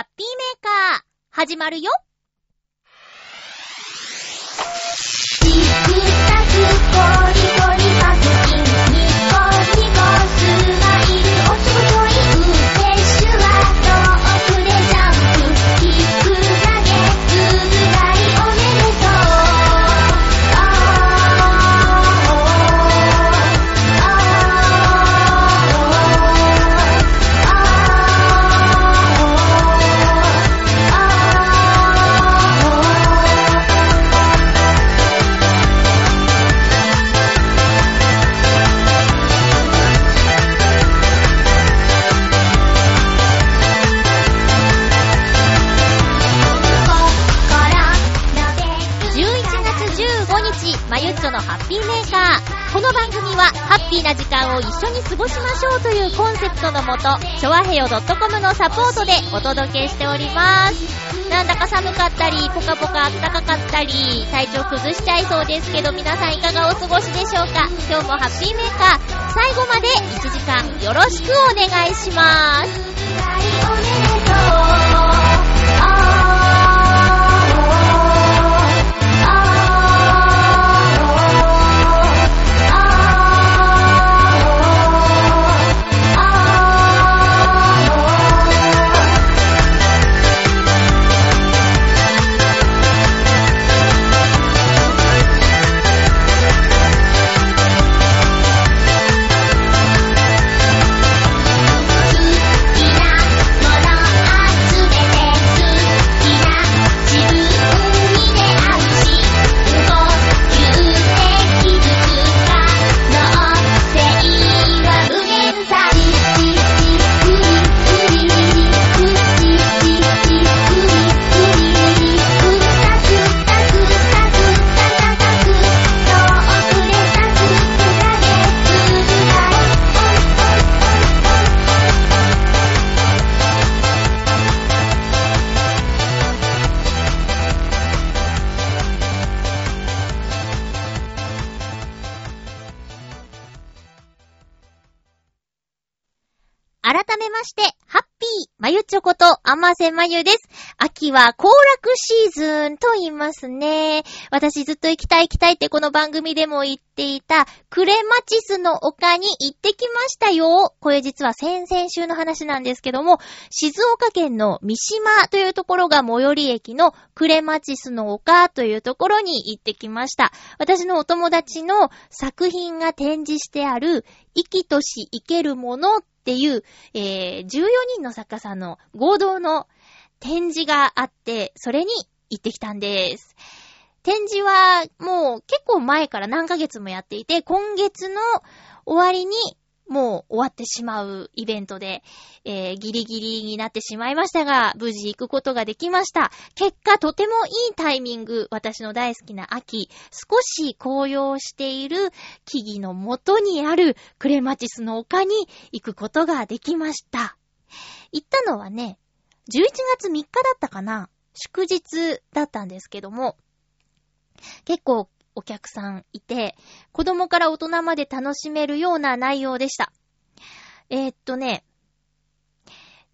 ハッピーメーカー、始まるよ。を一緒に過ごしましょうというコンセプトのもと、ちょわへよ .com のサポートでお届けしております。なんだか寒かったり、ポカポカ暖かかったり、体調崩しちゃいそうですけど、皆さんいかがお過ごしでしょうか？今日もハッピーメーカー、最後まで1時間よろしくお願いします。ょこと、あまゆです。秋は行楽シーズンと言いますね。私ずっと行きたい行きたいってこの番組でも言っていた、クレマチスの丘に行ってきましたよ。これ実は先々週の話なんですけども、静岡県の三島というところが最寄り駅のクレマチスの丘というところに行ってきました。私のお友達の作品が展示してある、生きとし生けるものっていう、えー、14人の作家さんの合同の展示があって、それに行ってきたんです。展示はもう結構前から何ヶ月もやっていて、今月の終わりにもう終わってしまうイベントで、えー、ギリギリになってしまいましたが、無事行くことができました。結果、とてもいいタイミング、私の大好きな秋、少し紅葉している木々の元にあるクレマチスの丘に行くことができました。行ったのはね、11月3日だったかな祝日だったんですけども、結構お客さんいて、子供から大人まで楽しめるような内容でした。えーっとね、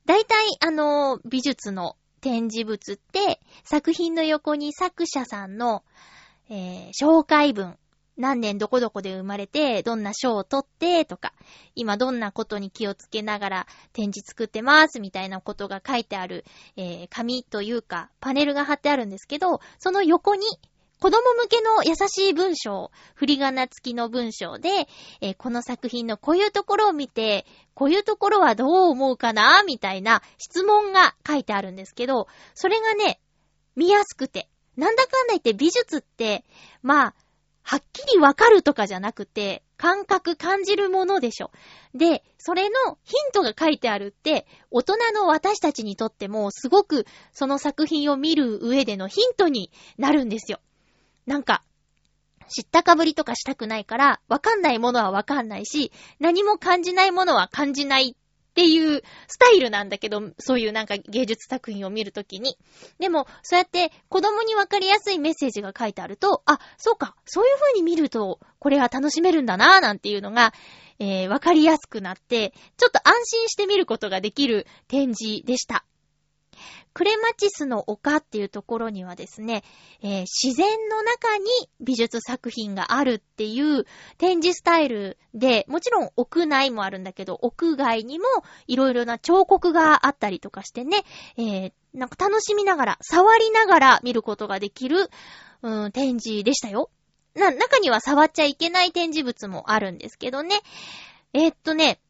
大体あの、美術の展示物って、作品の横に作者さんの、えー紹介文、何年どこどこで生まれて、どんな賞を取って、とか、今どんなことに気をつけながら展示作ってます、みたいなことが書いてある、えー紙というか、パネルが貼ってあるんですけど、その横に、子供向けの優しい文章、振り仮名付きの文章で、えーこの作品のこういうところを見て、こういうところはどう思うかなみたいな質問が書いてあるんですけど、それがね、見やすくて、なんだかんだ言って美術って、まあ、はっきりわかるとかじゃなくて、感覚感じるものでしょ。で、それのヒントが書いてあるって、大人の私たちにとってもすごくその作品を見る上でのヒントになるんですよ。なんか、知ったかぶりとかしたくないから、わかんないものはわかんないし、何も感じないものは感じないっていうスタイルなんだけど、そういうなんか芸術作品を見るときに。でも、そうやって子供にわかりやすいメッセージが書いてあると、あ、そうか、そういう風に見ると、これは楽しめるんだなぁ、なんていうのが、えー、わかりやすくなって、ちょっと安心して見ることができる展示でした。クレマチスの丘っていうところにはですね、えー自然の中に美術作品があるっていう展示スタイルで、もちろん屋内もあるんだけど、屋外にもいろいろな彫刻があったりとかしてね、えーなんか楽しみながら、触りながら見ることができる、うん、展示でしたよ。な、中には触っちゃいけない展示物もあるんですけどね。えーっとね、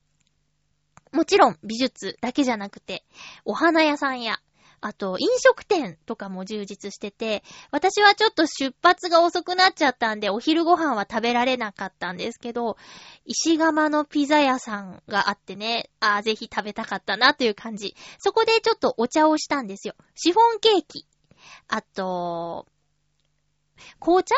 もちろん美術だけじゃなくて、お花屋さんや、あと飲食店とかも充実してて、私はちょっと出発が遅くなっちゃったんで、お昼ご飯は食べられなかったんですけど、石窯のピザ屋さんがあってね、あーぜひ食べたかったなという感じ。そこでちょっとお茶をしたんですよ。シフォンケーキ。あと、紅茶？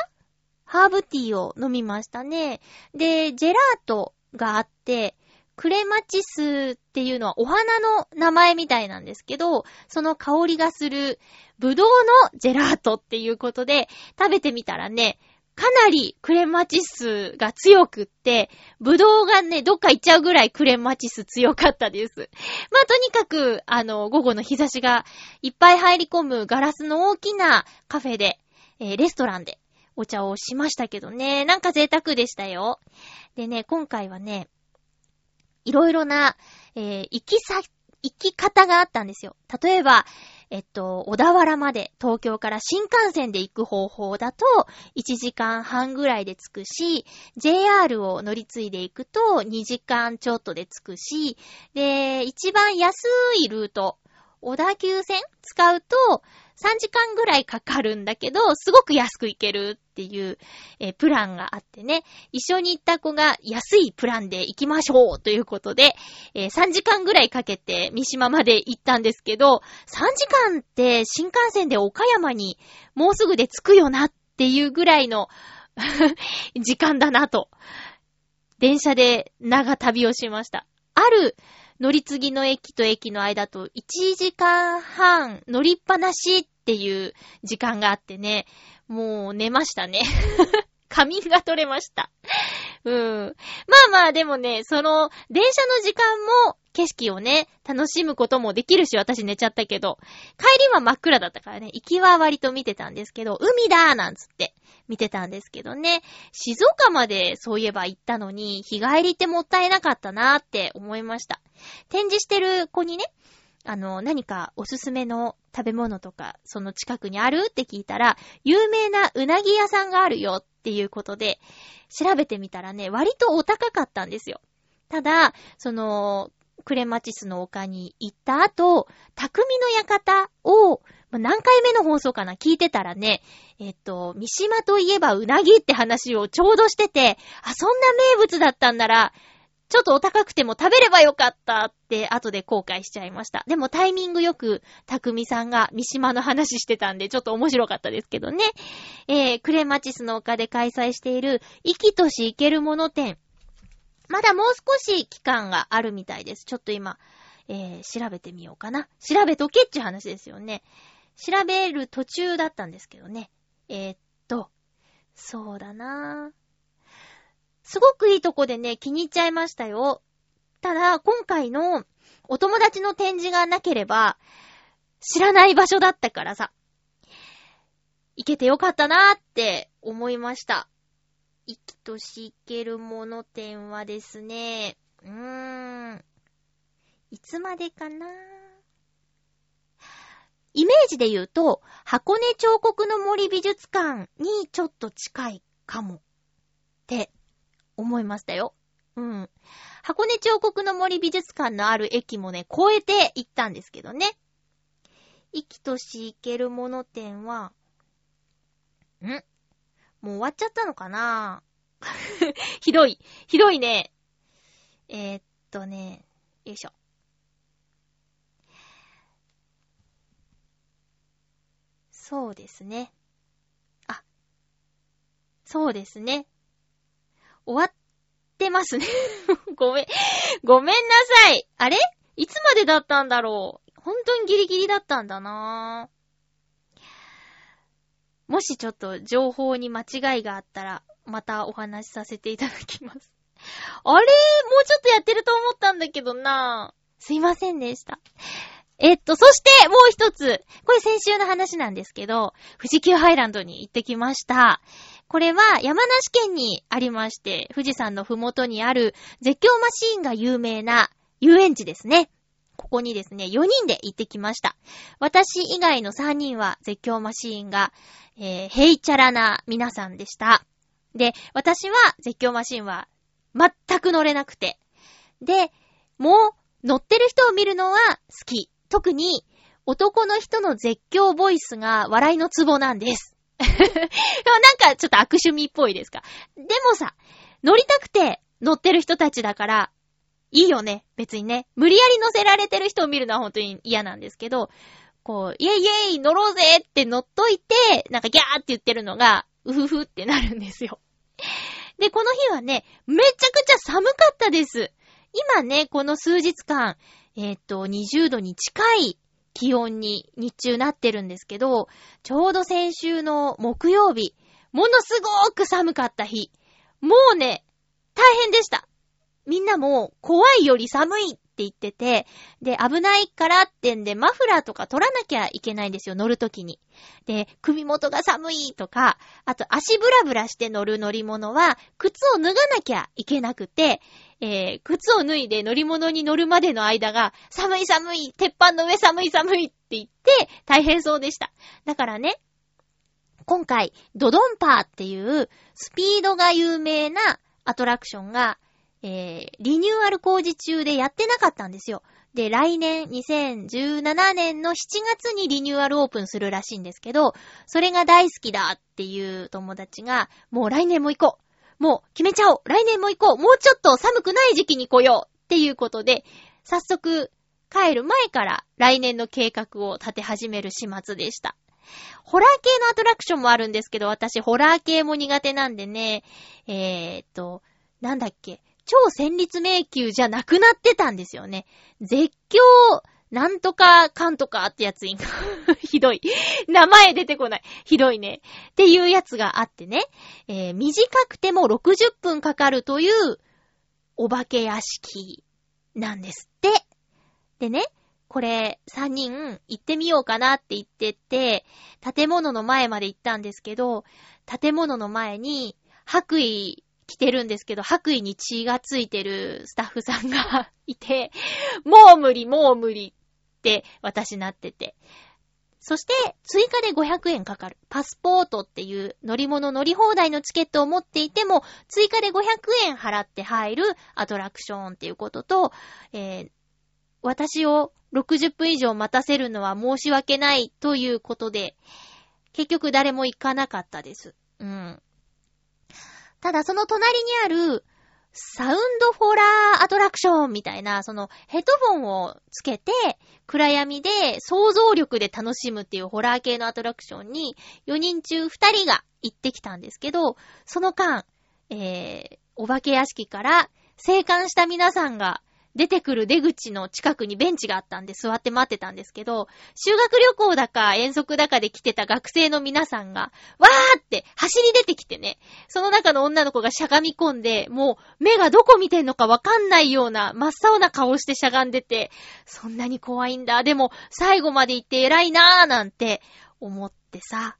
ハーブティーを飲みましたね。で、ジェラートがあって、クレマチスっていうのはお花の名前みたいなんですけど、その香りがするブドウのジェラートっていうことで食べてみたらね、かなりクレマチスが強くって、ブドウがね、どっか行っちゃうぐらいクレマチス強かったです。まあ、とにかく、あの、午後の日差しがいっぱい入り込むガラスの大きなカフェで、えーレストランでお茶をしましたけどね、なんか贅沢でしたよ。でね、今回はね、いろいろな、えー行きさ、行き方があったんですよ。例えば、えっと、小田原まで東京から新幹線で行く方法だと、1時間半ぐらいで着くし、JR を乗り継いで行くと2時間ちょっとで着くし、で、一番安いルート、小田急線使うと3時間ぐらいかかるんだけど、すごく安く行けるっていう、えープランがあってね、一緒に行った子が安いプランで行きましょうということで、えー3時間ぐらいかけて三島まで行ったんですけど、3時間って新幹線で岡山にもうすぐで着くよなっていうぐらいの 時間だなと。電車で長旅をしました。ある乗り継ぎの駅と駅の間と1時間半乗りっぱなしっていう時間があってね、もう寝ましたね。仮眠が取れました。うん。まあまあでもね、その、電車の時間も景色をね、楽しむこともできるし、私寝ちゃったけど、帰りは真っ暗だったからね、行きは割と見てたんですけど、海だーなんつって見てたんですけどね、静岡までそういえば行ったのに、日帰りってもったいなかったなーって思いました。展示してる子にね、あの、何かおすすめの食べ物とか、その近くにあるって聞いたら、有名なうなぎ屋さんがあるよっていうことで、調べてみたらね、割とお高かったんですよ。ただ、その、クレマチスの丘に行った後、匠の館を、何回目の放送かな聞いてたらね、えっと、三島といえばうなぎって話をちょうどしてて、あ、そんな名物だったんなら、ちょっとお高くても食べればよかったって後で後悔しちゃいました。でもタイミングよく、たくみさんが三島の話してたんで、ちょっと面白かったですけどね。えー、クレマチスの丘で開催している、生きとし行けるもの展。まだもう少し期間があるみたいです。ちょっと今、えー、調べてみようかな。調べとけっちゅう話ですよね。調べる途中だったんですけどね。えー、っと、そうだなぁ。すごくいいとこでね、気に入っちゃいましたよ。ただ、今回のお友達の展示がなければ、知らない場所だったからさ、行けてよかったなーって思いました。生きとし行けるもの展はですね、うーん、いつまでかな？イメージで言うと、箱根彫刻の森美術館にちょっと近いかもって思いましたよ。うん。箱根彫刻の森美術館のある駅もね、越えて行ったんですけどね。生きとし行けるもの展は、ん？もう終わっちゃったのかな？ひどい。ひどいね。えー、っとね、よいしょ。そうですね。あ、そうですね。終わってますね。ごめん、ごめんなさい。あれ？いつまでだったんだろう本当にギリギリだったんだなもしちょっと情報に間違いがあったら、またお話しさせていただきます。あれ？もうちょっとやってると思ったんだけどなぁすいませんでした。えっと、そしてもう一つ。これ先週の話なんですけど、富士急ハイランドに行ってきました。これは山梨県にありまして、富士山のふもとにある絶叫マシーンが有名な遊園地ですね。ここにですね、4人で行ってきました。私以外の3人は絶叫マシーンが、えー、ヘイチャラな皆さんでした。で、私は絶叫マシーンは全く乗れなくて。で、もう乗ってる人を見るのは好き。特に男の人の絶叫ボイスが笑いのツボなんです。で もなんかちょっと悪趣味っぽいですか。でもさ、乗りたくて乗ってる人たちだから、いいよね。別にね。無理やり乗せられてる人を見るのは本当に嫌なんですけど、こう、イェイイェイ乗ろうぜって乗っといて、なんかギャーって言ってるのが、うふふってなるんですよ。で、この日はね、めちゃくちゃ寒かったです。今ね、この数日間、えっ、と、20度に近い気温に日中なってるんですけど、ちょうど先週の木曜日、ものすごーく寒かった日。もうね、大変でした。みんなも怖いより寒いって言ってて、で、危ないからってんでマフラーとか取らなきゃいけないんですよ、乗るときに。で、首元が寒いとか、あと足ブラブラして乗る乗り物は、靴を脱がなきゃいけなくて、えー、靴を脱いで乗り物に乗るまでの間が、寒い寒い、鉄板の上寒い寒いって言って、大変そうでした。だからね、今回、ドドンパーっていう、スピードが有名なアトラクションが、えー、リニューアル工事中でやってなかったんですよ。で、来年、2017年の7月にリニューアルオープンするらしいんですけど、それが大好きだっていう友達が、もう来年も行こう。もう決めちゃおう。来年も行こう。もうちょっと寒くない時期に来ようっていうことで、早速、帰る前から来年の計画を立て始める始末でした。ホラー系のアトラクションもあるんですけど、私ホラー系も苦手なんでね、えーっと、なんだっけ、超戦慄迷宮じゃなくなってたんですよね。絶叫、なんとかかんとかってやついんか。ひどい。名前出てこない。ひどいね。っていうやつがあってね、えー短くても60分かかるというお化け屋敷なんですって。でね、これ3人行ってみようかなって言ってて、建物の前まで行ったんですけど、建物の前に白衣着てるんですけど、白衣に血がついてるスタッフさんが いて、もう無理、もう無理って私なってて。そして、追加で500円かかる。パスポートっていう乗り物乗り放題のチケットを持っていても、追加で500円払って入るアトラクションっていうことと、えー私を60分以上待たせるのは申し訳ないということで、結局誰も行かなかったです。うん。ただその隣にある、サウンドホラーアトラクションみたいな、そのヘッドフォンをつけて、暗闇で想像力で楽しむっていうホラー系のアトラクションに4人中2人が行ってきたんですけど、その間、えー、お化け屋敷から生還した皆さんが出てくる出口の近くにベンチがあったんで座って待ってたんですけど、修学旅行だか遠足だかで来てた学生の皆さんが、わーって走り出てきてね、その中の女の子がしゃがみ込んで、もう目がどこ見てんのかわかんないような真っ青な顔してしゃがんでて、そんなに怖いんだ。でも最後まで行って偉いなーなんて思ってさ、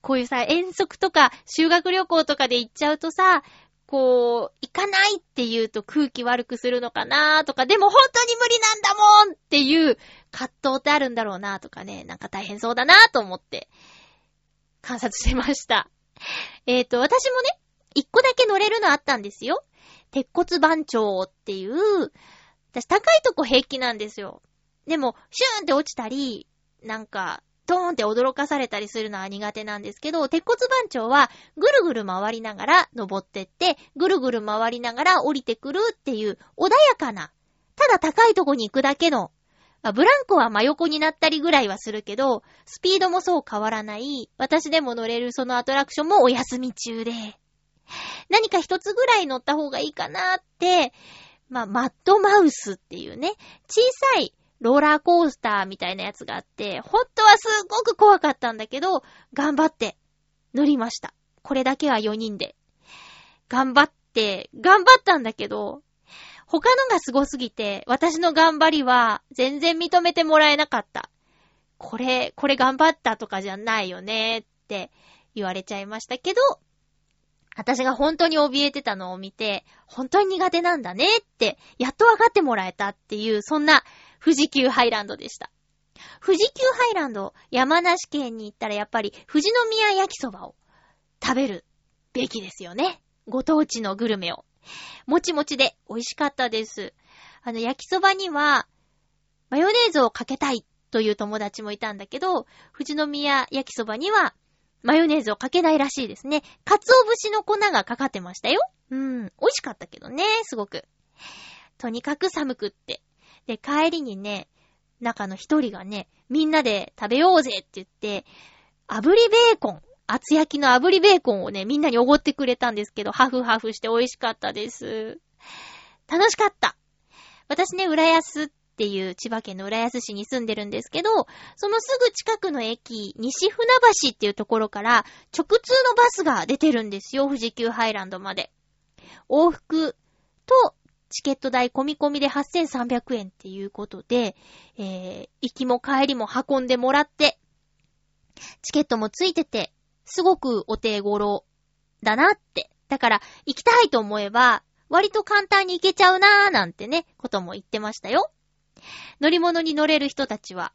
こういうさ、遠足とか修学旅行とかで行っちゃうとさ、こう、行かないって言うと空気悪くするのかなとか、でも本当に無理なんだもんっていう葛藤ってあるんだろうなとかね、なんか大変そうだなと思って観察してました。えっ、と、私もね、一個だけ乗れるのあったんですよ。鉄骨番長っていう、私高いとこ平気なんですよ。でも、シューンって落ちたり、なんか、ドーンって驚かされたりするのは苦手なんですけど、鉄骨番長はぐるぐる回りながら登ってって、ぐるぐる回りながら降りてくるっていう穏やかな、ただ高いとこに行くだけの、ブランコは真横になったりぐらいはするけど、スピードもそう変わらない、私でも乗れるそのアトラクションもお休み中で、何か一つぐらい乗った方がいいかなって、まあ、マッドマウスっていうね、小さいローラーコースターみたいなやつがあって、本当はすっごく怖かったんだけど、頑張って乗りました。これだけは4人で。頑張って、頑張ったんだけど、他のがすごすぎて、私の頑張りは全然認めてもらえなかった。これ、これ頑張ったとかじゃないよねって言われちゃいましたけど、私が本当に怯えてたのを見て、本当に苦手なんだねって、やっと分かってもらえたっていう、そんな富士急ハイランドでした。富士急ハイランド、山梨県に行ったらやっぱり富士宮焼きそばを食べるべきですよね。ご当地のグルメを。もちもちで美味しかったです。あの、焼きそばには、マヨネーズをかけたいという友達もいたんだけど、富士宮焼きそばには、マヨネーズをかけないらしいですね。鰹節の粉がかかってましたよ。うん。美味しかったけどね、すごく。とにかく寒くって。で、帰りにね、中の一人がね、みんなで食べようぜって言って、炙りベーコン、厚焼きの炙りベーコンをね、みんなにおごってくれたんですけど、ハフハフして美味しかったです。楽しかった。私ね、浦安っていう千葉県の浦安市に住んでるんですけど、そのすぐ近くの駅、西船橋っていうところから直通のバスが出てるんですよ、富士急ハイランドまで。往復とチケット代込み込みで8300円っていうことで、えー、行きも帰りも運んでもらって、チケットもついてて、すごくお手頃だなって。だから、行きたいと思えば、割と簡単に行けちゃうなーなんてね、ことも言ってましたよ。乗り物に乗れる人たちは、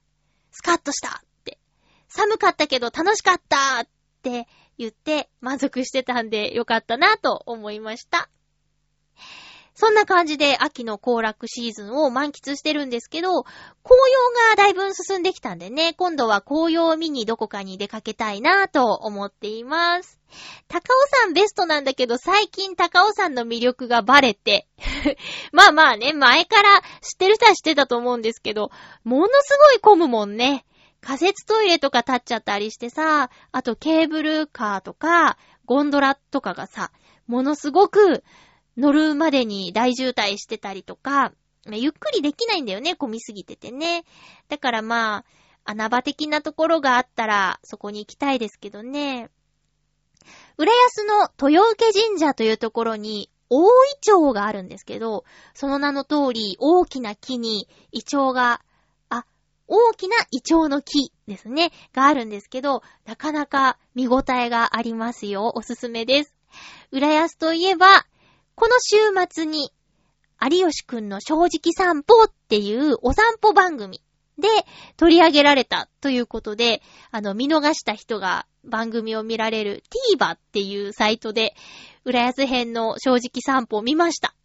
スカッとしたって、寒かったけど楽しかったって言って満足してたんでよかったなと思いました。そんな感じで秋の行楽シーズンを満喫してるんですけど、紅葉がだいぶ進んできたんでね、今度は紅葉を見にどこかに出かけたいなぁと思っています。高尾山ベストなんだけど、最近高尾山の魅力がバレて、まあまあね、前から知ってる人は知ってたと思うんですけど、ものすごい混むもんね。仮設トイレとか立っちゃったりしてさ、あとケーブルカーとか、ゴンドラとかがさ、ものすごく乗るまでに大渋滞してたりとか、ゆっくりできないんだよね、混みすぎててね。だからまあ、穴場的なところがあったら、そこに行きたいですけどね。浦安の豊受神社というところに、大イチョウがあるんですけど、その名の通り、大きな木に、イチョウが、あ、大きなイチョウの木ですね、があるんですけど、なかなか見応えがありますよ。おすすめです。浦安といえば、この週末に、有吉くんの正直散歩っていうお散歩番組で取り上げられたということで、あの、見逃した人が番組を見られる TVer っていうサイトで、浦安編の正直散歩を見ました。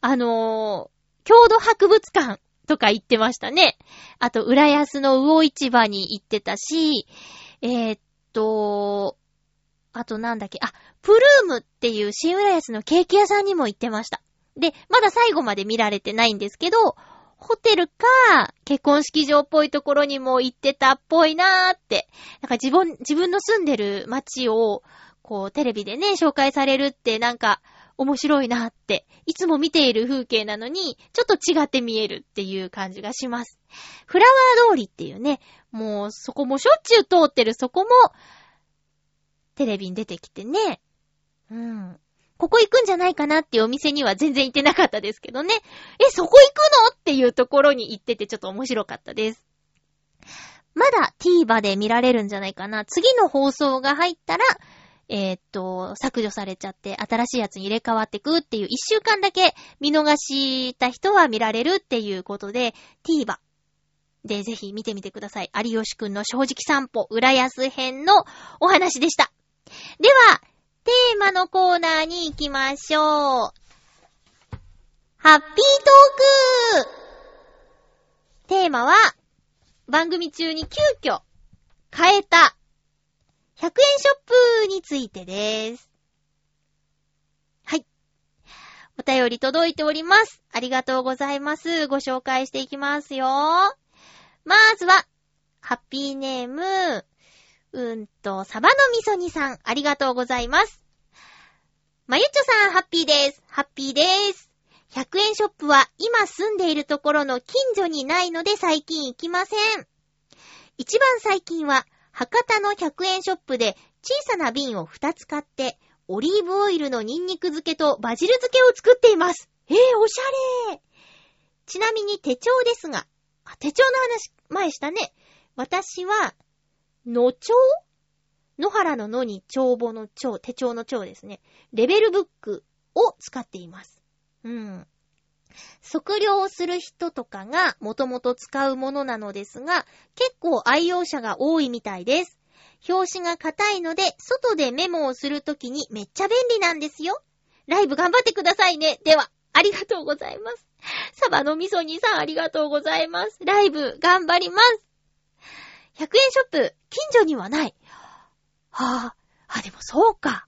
あのー、郷土博物館とか行ってましたね。あと、浦安の魚市場に行ってたし、えー、っと、あとなんだっけ、あ、プルームっていう新浦安のケーキ屋さんにも行ってました。で、まだ最後まで見られてないんですけど、ホテルか、結婚式場っぽいところにも行ってたっぽいなーって。なんか自分、自分の住んでる街を、こう、テレビでね、紹介されるってなんか、面白いなって。いつも見ている風景なのに、ちょっと違って見えるっていう感じがします。フラワー通りっていうね、もうそこもしょっちゅう通ってるそこも、テレビに出てきてね。うん。ここ行くんじゃないかなっていうお店には全然行ってなかったですけどね。え、そこ行くの？っていうところに行っててちょっと面白かったです。まだ TVer で見られるんじゃないかな。次の放送が入ったら、えー、っと、削除されちゃって新しいやつに入れ替わってくっていう一週間だけ見逃した人は見られるっていうことで TVer でぜひ見てみてください。有吉くんの正直散歩、浦安編のお話でした。では、テーマのコーナーに行きましょう。ハッピートークテーマは、番組中に急遽変えた100円ショップについてです。はい。お便り届いております。ありがとうございます。ご紹介していきますよ。まずは、ハッピーネーム、うんと、サバのみそにさん、ありがとうございます。まゆっちょさん、ハッピーです。ハッピーです。100円ショップは今住んでいるところの近所にないので最近行きません。一番最近は、博多の100円ショップで小さな瓶を2つ買って、オリーブオイルのニンニク漬けとバジル漬けを作っています。えー、おしゃれちなみに手帳ですが、手帳の話、前したね。私は、野帳野原の野に帳簿の帳、手帳の帳ですね。レベルブックを使っています。うん。測量をする人とかがもともと使うものなのですが、結構愛用者が多いみたいです。表紙が硬いので、外でメモをするときにめっちゃ便利なんですよ。ライブ頑張ってくださいね。では、ありがとうございます。サバの味噌煮さんありがとうございます。ライブ頑張ります。100円ショップ、近所にはない。はぁ、あ、でもそうか。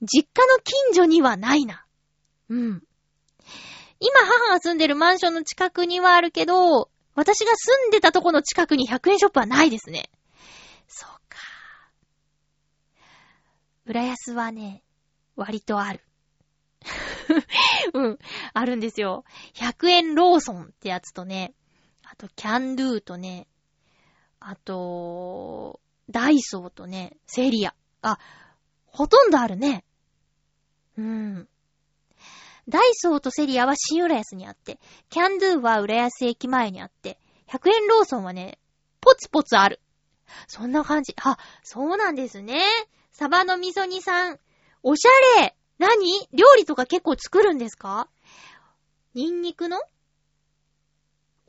実家の近所にはないな。うん。今母が住んでるマンションの近くにはあるけど、私が住んでたとこの近くに100円ショップはないですね。そうか。浦安はね、割とある。うん、あるんですよ。100円ローソンってやつとね、あとキャンドゥーとね、あと、ダイソーとね、セリア。あ、ほとんどあるね。うん。ダイソーとセリアは新浦安にあって、キャンドゥは浦安駅前にあって、100円ローソンはね、ポツポツある。そんな感じ。あ、そうなんですね。サバの味噌煮さん。おしゃれ何？料理とか結構作るんですか？ニンニクの？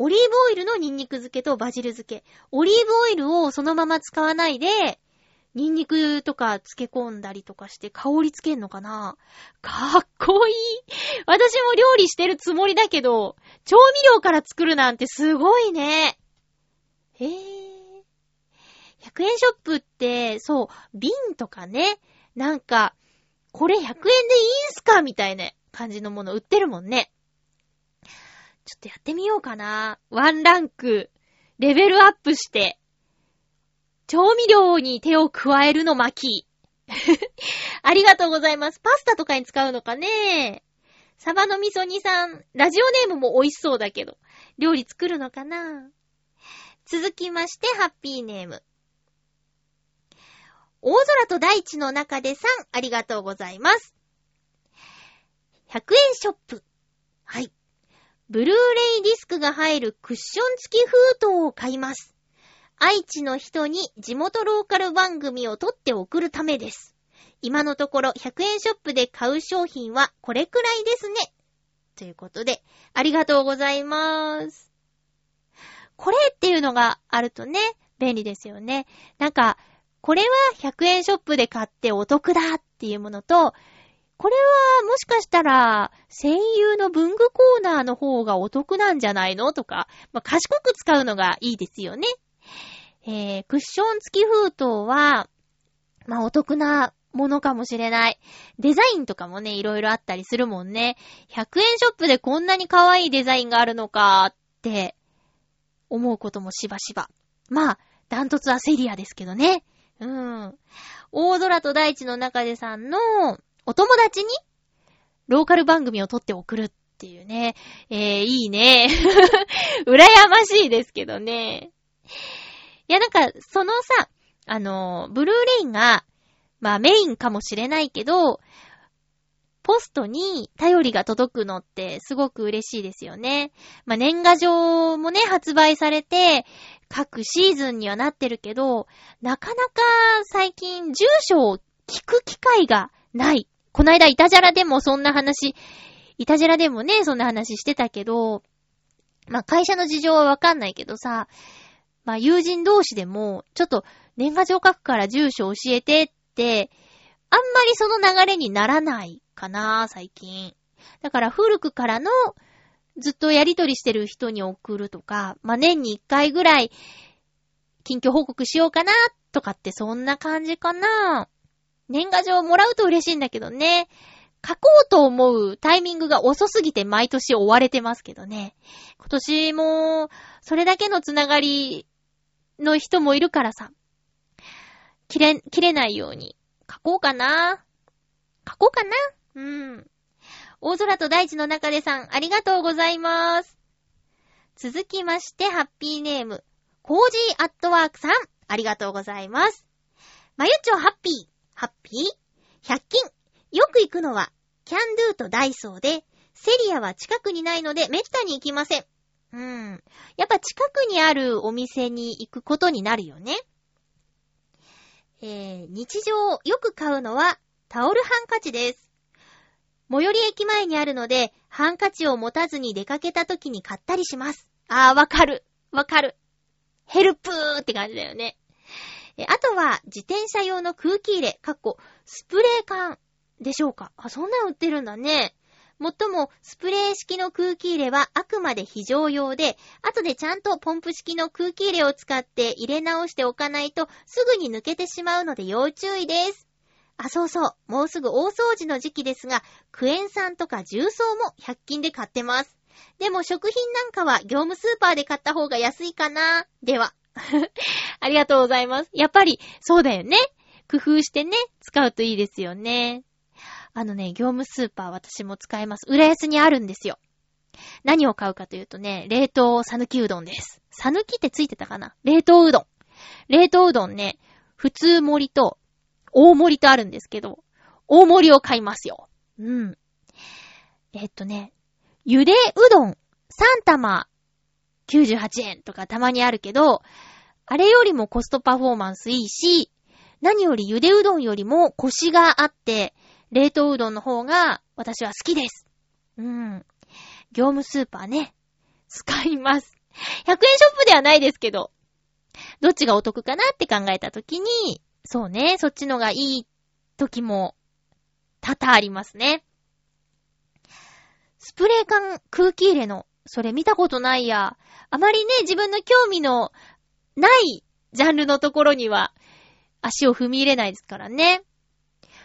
オリーブオイルのニンニク漬けとバジル漬け。オリーブオイルをそのまま使わないで、ニンニクとか漬け込んだりとかして香りつけんのかなかっこいい。私も料理してるつもりだけど、調味料から作るなんてすごいね。へぇ100円ショップって、そう、瓶とかね、なんか、これ100円でいいんすか？みたいな感じのもの売ってるもんね。ちょっとやってみようかな。ワンランク、レベルアップして、調味料に手を加えるの巻。ありがとうございます。パスタとかに使うのかねサバの味噌煮さん、ラジオネームも美味しそうだけど、料理作るのかな続きまして、ハッピーネーム。大空と大地の中でさん、ありがとうございます。100円ショップ。はい。ブルーレイディスクが入るクッション付き封筒を買います。愛知の人に地元ローカル番組を撮って送るためです。今のところ100円ショップで買う商品はこれくらいですね。ということで、ありがとうございます。これっていうのがあるとね、便利ですよね。なんか、これは100円ショップで買ってお得だっていうものと、これはもしかしたら、声優の文具コーナーの方がお得なんじゃないのとか、まあ、賢く使うのがいいですよね。えー、クッション付き封筒は、まあ、お得なものかもしれない。デザインとかもね、いろいろあったりするもんね。100円ショップでこんなに可愛いデザインがあるのかって、思うこともしばしば。まあ、ダントツはセリアですけどね。うん。大空と大地の中でさんのお友達に？ローカル番組を撮って送るっていうね。えー、いいね。羨ましいですけどね。いや、なんか、そのさ、あの、ブルーレインが、まあメインかもしれないけど、ポストに頼りが届くのってすごく嬉しいですよね。まあ年賀状もね、発売されて、各シーズンにはなってるけど、なかなか最近住所を聞く機会がない。こないだイタジャラでもそんな話、イタジャラでもね、そんな話してたけど、まあ会社の事情はわかんないけどさ、まあ友人同士でも、ちょっと年賀状書くから住所教えてって、あんまりその流れにならないかな、最近。だから古くからのずっとやりとりしてる人に送るとか、まあ、年に一回ぐらい近況報告しようかな、とかってそんな感じかな。年賀状もらうと嬉しいんだけどね。書こうと思うタイミングが遅すぎて毎年追われてますけどね。今年も、それだけのつながりの人もいるからさ。切れ、切れないように書こうかな。書こうかな。うん。大空と大地の中でさん、ありがとうございます。続きまして、ハッピーネーム、コージーアットワークさん、ありがとうございます。まゆっちょハッピー、ハッピー ?100 均。よく行くのは、キャンドゥとダイソーで、セリアは近くにないので、めったに行きません。うん。やっぱ近くにあるお店に行くことになるよね。えー、日常よく買うのはタオルハンカチです。最寄り駅前にあるので、ハンカチを持たずに出かけた時に買ったりします。あー、わかる。わかる。ヘルプーって感じだよね。えあとは、自転車用の空気入れ、かっこ、スプレー缶でしょうか。あ、そんなん売ってるんだね。もっとも、スプレー式の空気入れはあくまで非常用で、後でちゃんとポンプ式の空気入れを使って入れ直しておかないと、すぐに抜けてしまうので要注意です。あ、そうそう。もうすぐ大掃除の時期ですが、クエン酸とか重曹も100均で買ってます。でも食品なんかは業務スーパーで買った方が安いかな。では。ありがとうございます。やっぱり、そうだよね。工夫してね、使うといいですよね。あのね、業務スーパー私も使います。浦安にあるんですよ。何を買うかというとね、冷凍さぬきうどんです。さぬきってついてたかな？冷凍うどん。冷凍うどんね、普通盛りと大盛りとあるんですけど、大盛りを買いますよ。うん。えっとね、ゆでうどん3玉98円とかたまにあるけど、あれよりもコストパフォーマンスいいし、何よりゆでうどんよりもコシがあって、冷凍うどんの方が私は好きです。うん。業務スーパーね、使います。100円ショップではないですけど、どっちがお得かなって考えたときに、そうね、そっちのがいい時も多々ありますね。スプレー缶空気入れの、それ見たことないや。あまりね、自分の興味のないジャンルのところには足を踏み入れないですからね。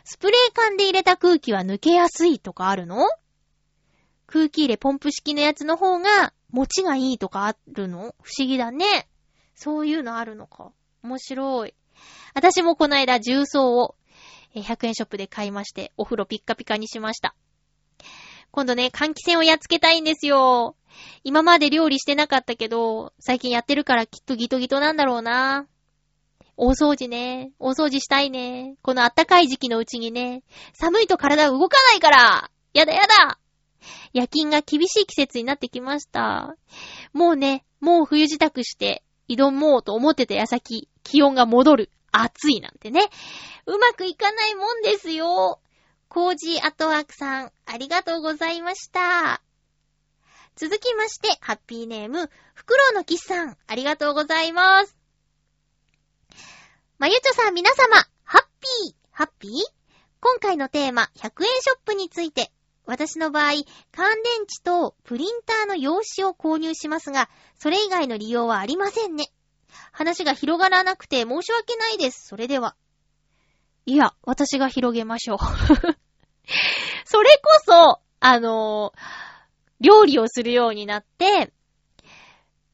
スプレー缶で入れた空気は抜けやすいとかあるの？空気入れポンプ式のやつの方が持ちがいいとかあるの？不思議だね。そういうのあるのか。面白い。私もこの間重曹を100円ショップで買いまして、お風呂ピッカピカにしました。今度ね、換気扇をやっつけたいんですよ。今まで料理してなかったけど、最近やってるからきっとギトギトなんだろうな。大掃除ね。大掃除したいね。この暖かい時期のうちにね。寒いと体動かないからやだやだ夜勤が厳しい季節になってきました。もうね、もう冬支度して挑もうと思ってた矢先、気温が戻る。暑いなんてね。うまくいかないもんですよ。コージーアトワークさん、ありがとうございました。続きまして、ハッピーネーム、フクロウのキスさん、ありがとうございます。まゆちょさん皆様、ハッピー、ハッピー？今回のテーマ、100円ショップについて、私の場合、乾電池とプリンターの用紙を購入しますが、それ以外の利用はありませんね。話が広がらなくて申し訳ないです。それでは。いや、私が広げましょう。それこそ、あのー料理をするようになって、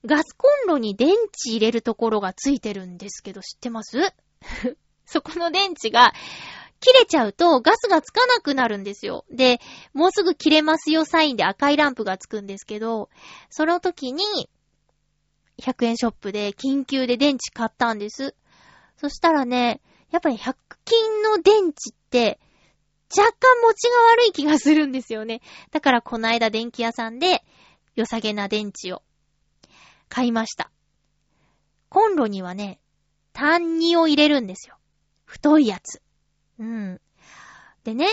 ガスコンロに電池入れるところがついてるんですけど、知ってます？そこの電池が切れちゃうとガスがつかなくなるんですよ。で、もうすぐ切れますよサインで赤いランプがつくんですけど、その時に100円ショップで緊急で電池買ったんです。そしたらね、やっぱり100均の電池って若干持ちが悪い気がするんですよね。だからこの間電気屋さんで良さげな電池を買いました。コンロにはね、単二を入れるんですよ。太いやつ。うん。でね、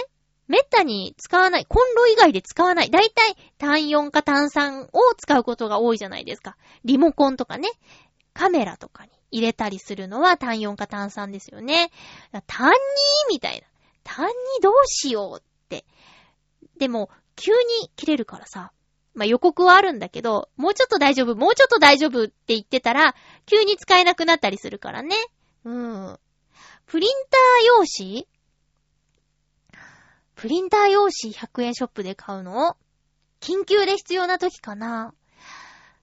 めったに使わない、コンロ以外で使わない。だいたい単4か単3を使うことが多いじゃないですか。リモコンとかね、カメラとかに入れたりするのは単4か単3ですよね。単2みたいな。単2どうしようって。でも、急に切れるからさ。まあ、予告はあるんだけど、もうちょっと大丈夫、もうちょっと大丈夫って言ってたら、急に使えなくなったりするからね。うん。プリンター用紙？プリンター用紙100円ショップで買うの？緊急で必要な時かな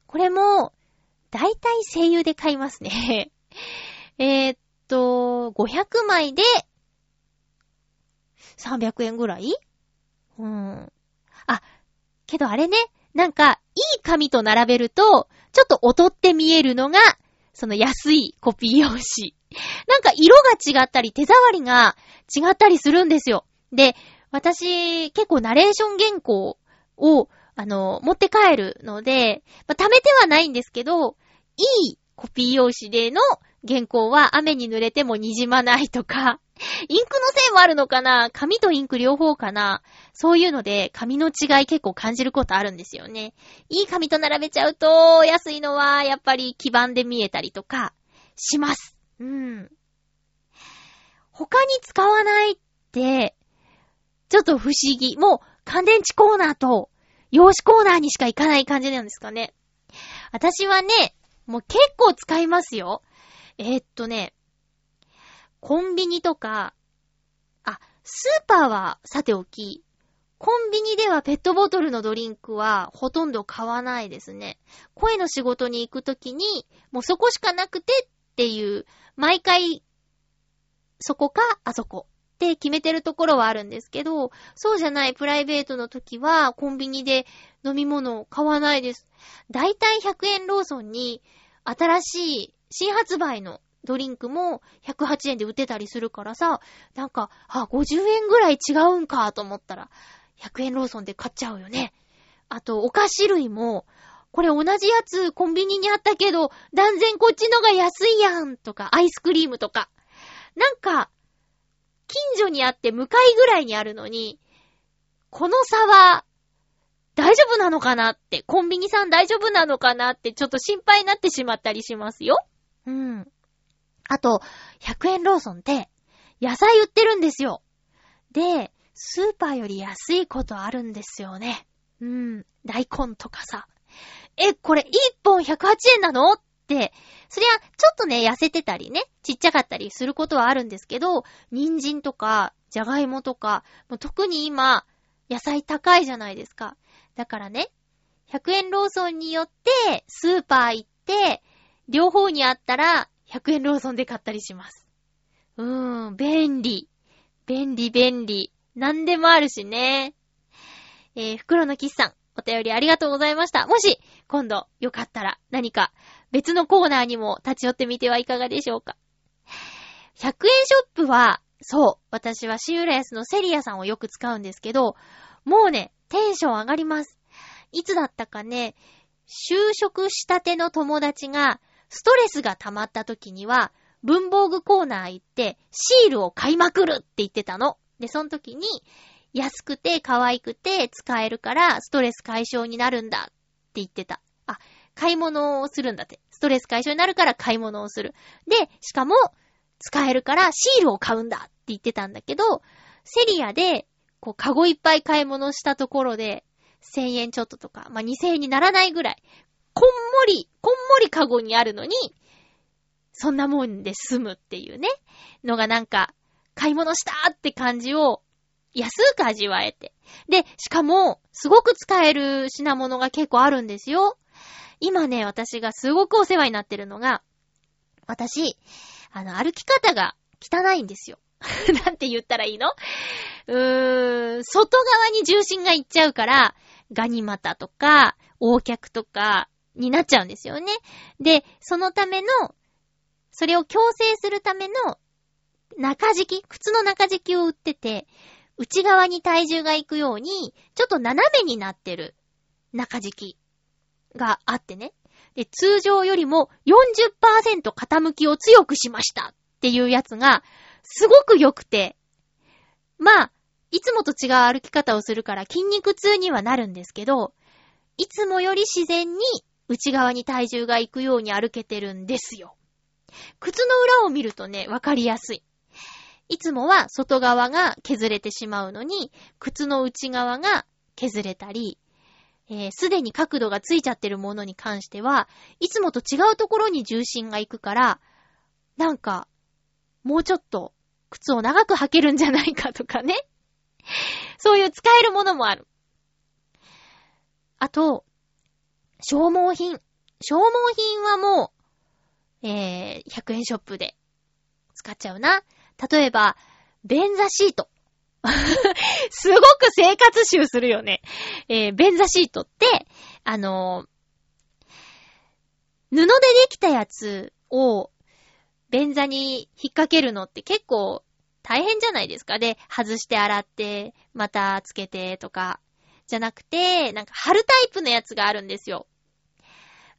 これも、だいたい声優で買いますね。えっと、500枚で、300円ぐらい？うん。あ、けどあれね、なんか、いい紙と並べると、ちょっと劣って見えるのが、その安いコピー用紙。なんか色が違ったり、手触りが違ったりするんですよ。で、私、結構ナレーション原稿を、あの、持って帰るので、まあ、貯めてはないんですけど、いいコピー用紙での原稿は雨に濡れても滲まないとか、インクのせいもあるのかな紙とインク両方かなそういうので、紙の違い結構感じることあるんですよね。いい紙と並べちゃうと、安いのはやっぱり基板で見えたりとか、します。うん。他に使わないって、ちょっと不思議。もう、乾電池コーナーと、用紙コーナーにしか行かない感じなんですかね。私はね、もう結構使いますよ。えー、っとね、コンビニとか、あ、スーパーはさておき、コンビニではペットボトルのドリンクはほとんど買わないですね。声の仕事に行くときに、もうそこしかなくてっていう、毎回、そこか、あそこって決めてるところはあるんですけど、そうじゃないプライベートの時はコンビニで飲み物を買わないです。だいたい100円ローソンに新しい新発売のドリンクも108円で売ってたりするからさ、なんか、あ、50円ぐらい違うんかと思ったら、100円ローソンで買っちゃうよね。あと、お菓子類も、これ同じやつコンビニにあったけど、断然こっちのが安いやんとか、アイスクリームとか。なんか、近所にあって向かいぐらいにあるのに、この差は、大丈夫なのかなって、コンビニさん大丈夫なのかなって、ちょっと心配になってしまったりしますよ。うん。あと、100円ローソンって、野菜売ってるんですよ。で、スーパーより安いことあるんですよね。うん。大根とかさ。え、これ1本108円なの？っ、そりゃ、ちょっとね、痩せてたりね、ちっちゃかったりすることはあるんですけど、人参とか、じゃがいもとか、もう特に今、野菜高いじゃないですか。だからね、100円ローソンによって、スーパー行って、両方にあったら、100円ローソンで買ったりします。うーん、便利。便利便利。なんでもあるしね。えー、袋のキスさん、お便りありがとうございました。もし、今度、よかったら、何か、別のコーナーにも立ち寄ってみてはいかがでしょうか。100円ショップは、そう、私はシーラヤスのセリアさんをよく使うんですけど、もうね、テンション上がります。いつだったかね、就職したての友達が、ストレスが溜まった時には、文房具コーナー行って、シールを買いまくるって言ってたの。で、その時に、安くて可愛くて使えるからストレス解消になるんだって言ってた。買い物をするんだって。ストレス解消になるから買い物をする。で、しかも、使えるからシールを買うんだって言ってたんだけど、セリアで、こう、カゴいっぱい買い物したところで、1000円ちょっととか、まあ、2000円にならないぐらい、こんもり、こんもりカゴにあるのに、そんなもんで済むっていうね、のがなんか、買い物したって感じを安く味わえて。で、しかも、すごく使える品物が結構あるんですよ。今ね、私がすごくお世話になってるのが、私、あの、歩き方が汚いんですよ。なんて言ったらいいの？うーん、外側に重心がいっちゃうから、ガニ股とか、横脚とか、になっちゃうんですよね。で、そのための、それを強制するための中敷き、靴の中敷きを売ってて、内側に体重が行くように、ちょっと斜めになってる中敷きがあってね。で、通常よりも40%傾きを強くしましたっていうやつが、すごく良くて、まあ、いつもと違う歩き方をするから筋肉痛にはなるんですけど、いつもより自然に内側に体重が行くように歩けてるんですよ。靴の裏を見るとね、わかりやすい。いつもは外側が削れてしまうのに、靴の内側が削れたり、す、えー、で、に角度がついちゃってるものに関しては、いつもと違うところに重心が行くから、なんか、もうちょっと靴を長く履けるんじゃないかとかね。そういう使えるものもある。あと、消耗品。消耗品はもう、えー、100円ショップで使っちゃうな。例えば、便座シート。すごく生活習するよね。えー、便座シートって、あのー、布でできたやつを便座に引っ掛けるのって結構大変じゃないですか。で、外して洗って、またつけてとか。じゃなくて、なんか貼るタイプのやつがあるんですよ。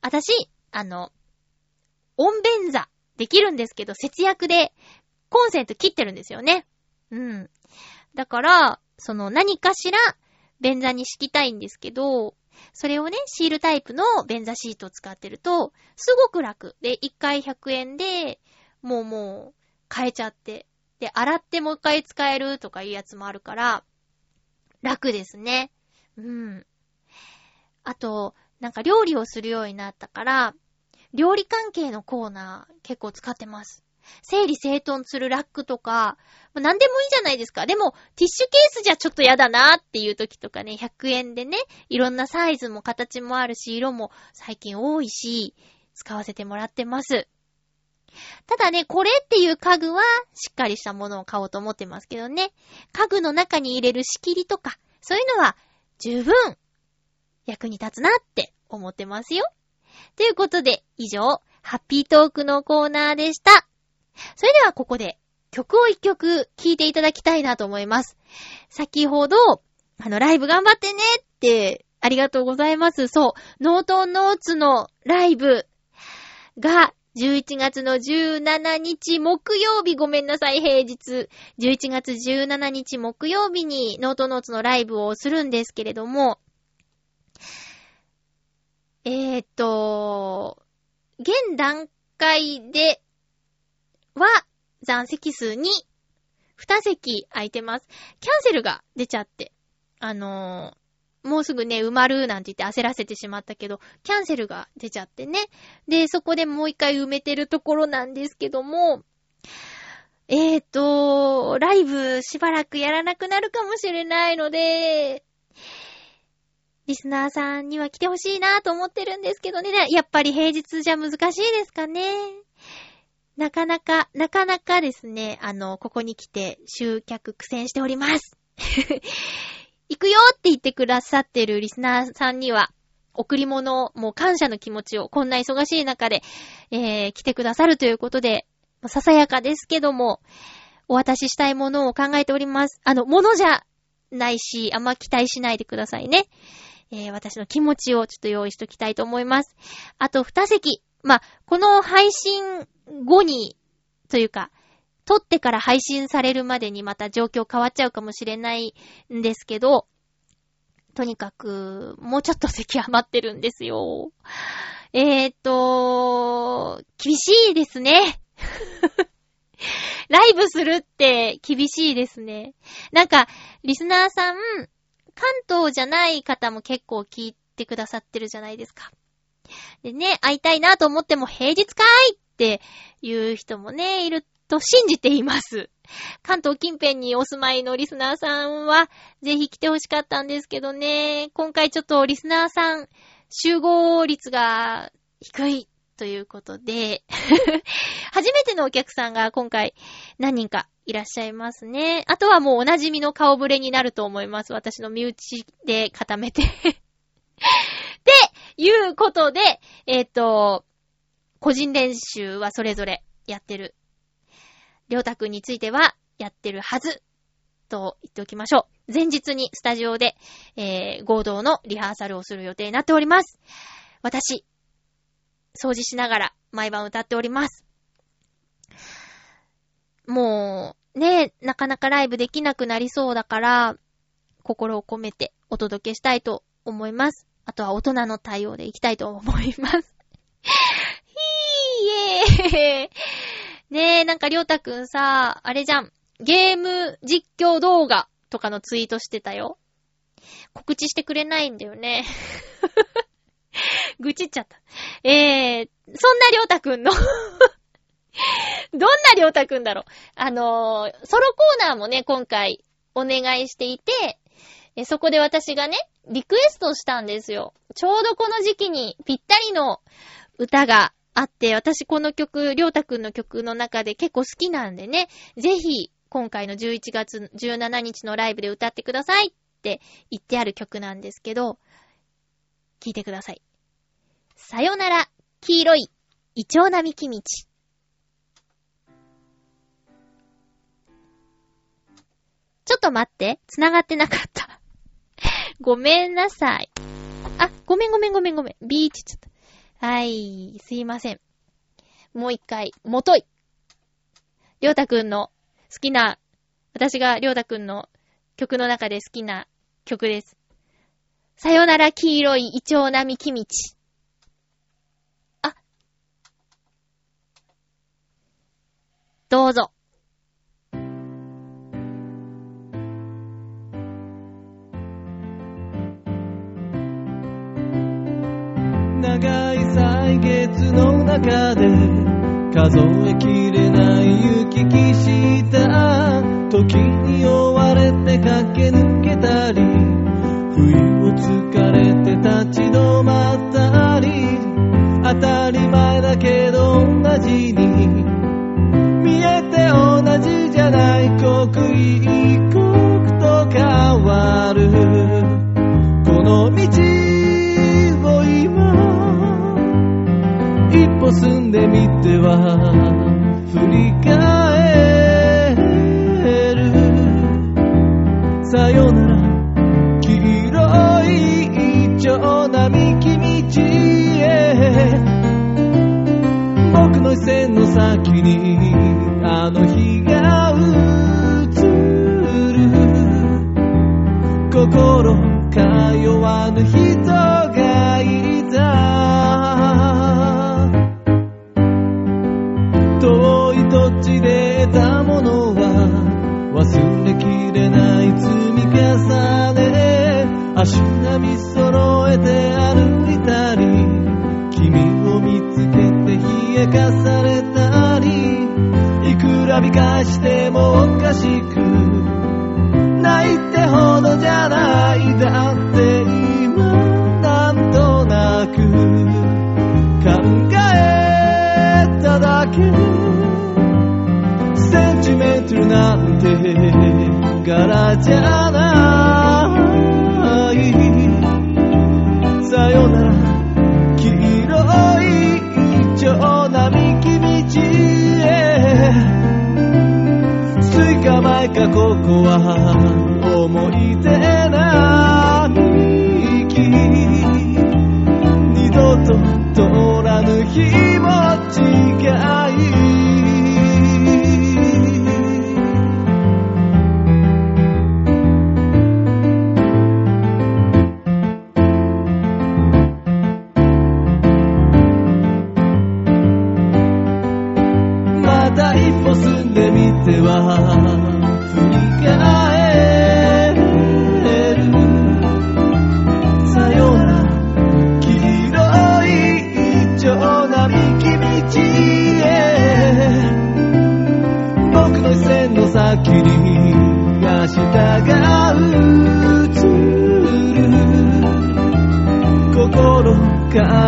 私、あの、音便座できるんですけど、節約でコンセント切ってるんですよね。うん。だから、その何かしら便座に敷きたいんですけど、それをね、シールタイプの便座シートを使ってると、すごく楽。で、1回100円で、もうもう、変えちゃって。で、洗ってもう一回使えるとかいうやつもあるから、楽ですね。うん。あと、なんか料理をするようになったから、料理関係のコーナー結構使ってます。整理整頓するラックとか、まあ、何でもいいじゃないですか。でも、ティッシュケースじゃちょっとやだなっていう時とかね、100円でね、いろんなサイズも形もあるし、色も最近多いし、使わせてもらってます。ただね、これっていう家具はしっかりしたものを買おうと思ってますけどね。家具の中に入れる仕切りとか、そういうのは十分役に立つなって思ってますよ。ということで、以上、ハッピートークのコーナーでした。それではここで曲を一曲聴いていただきたいなと思います。先ほど、あの、ライブ頑張ってねって、ありがとうございます。そう、ノートンノーツのライブが11月の17日木曜日、ごめんなさい、平日。11月17日木曜日にノートノーツのライブをするんですけれども、えー、っと、現段階では残席数に2席空いてます。キャンセルが出ちゃって、あのー、もうすぐね、埋まるなんて言って焦らせてしまったけど、キャンセルが出ちゃってね。で、そこでもう一回埋めてるところなんですけども、えーと、ライブしばらくやらなくなるかもしれないので、リスナーさんには来てほしいなと思ってるんですけどね。やっぱり平日じゃ難しいですかね。なかなか、なかなかですね、あの、ここに来て集客苦戦しております。行くよって言ってくださってるリスナーさんには、贈り物、もう感謝の気持ちを、こんな忙しい中で、えー、来てくださるということで、ささやかですけども、お渡ししたいものを考えております。あの、ものじゃないし、あんま期待しないでくださいね。えー、私の気持ちをちょっと用意しときたいと思います。あと二席。まあ、この配信後に、というか、撮ってから配信されるまでにまた状況変わっちゃうかもしれないんですけど、とにかく、もうちょっと席余ってるんですよ。えーと、厳しいですね。ライブするって厳しいですね。なんか、リスナーさん、関東じゃない方も結構聞いてくださってるじゃないですか。でね、会いたいなと思っても平日かいっていう人もね、いると信じています。関東近辺にお住まいのリスナーさんは、ぜひ来てほしかったんですけどね、今回ちょっとリスナーさん集合率が低いということで 初めてのお客さんが今回何人かいらっしゃいますね。あとはもうお馴染みの顔ぶれになると思います。私の身内で固めて っていうことで、えっ、ー、と、個人練習はそれぞれやってる。りょうたくんについてはやってるはず。と言っておきましょう。前日にスタジオで、えー、合同のリハーサルをする予定になっております。私、掃除しながら毎晩歌っております。もう、ね、なかなかライブできなくなりそうだから、心を込めてお届けしたいと思います。あとは大人の対応でいきたいと思います。ひーイエーねえ、なんかりょうたくんさ、あれじゃん。ゲーム実況動画とかのツイートしてたよ。告知してくれないんだよね。愚痴っちゃった。えー、そんなりょうたくんの どんなりょうたくんだろう。あのー、ソロコーナーもね、今回お願いしていて、えそこで私がね、リクエストしたんですよ。ちょうどこの時期にぴったりの歌があって、私この曲、りょうたくんの曲の中で結構好きなんでね、ぜひ、今回の11月17日のライブで歌ってくださいって言ってある曲なんですけど、聞いてください。さよなら、黄色い、イチョウ並木道。ちょっと待って、繋がってなかった。ごめんなさい。あ、ごめんごめんごめんごめん。ビーチちょっと。はい、すいません。もう一回、もとい。りょうたくんの好きな、私がりょうたくんの曲の中で好きな曲です。さよなら黄色いイチョウ並木道。あ。どうぞ。長い歳月の中で数えきれない行き来した時に追われて駆け抜けたり不意をつかれて立ち止まったり当たり前だけど同じに見えて同じじゃない刻一刻と変わる。この道を今一歩進んでみては振り返る。さよなら。線の先にあの日が映る。心通わぬ日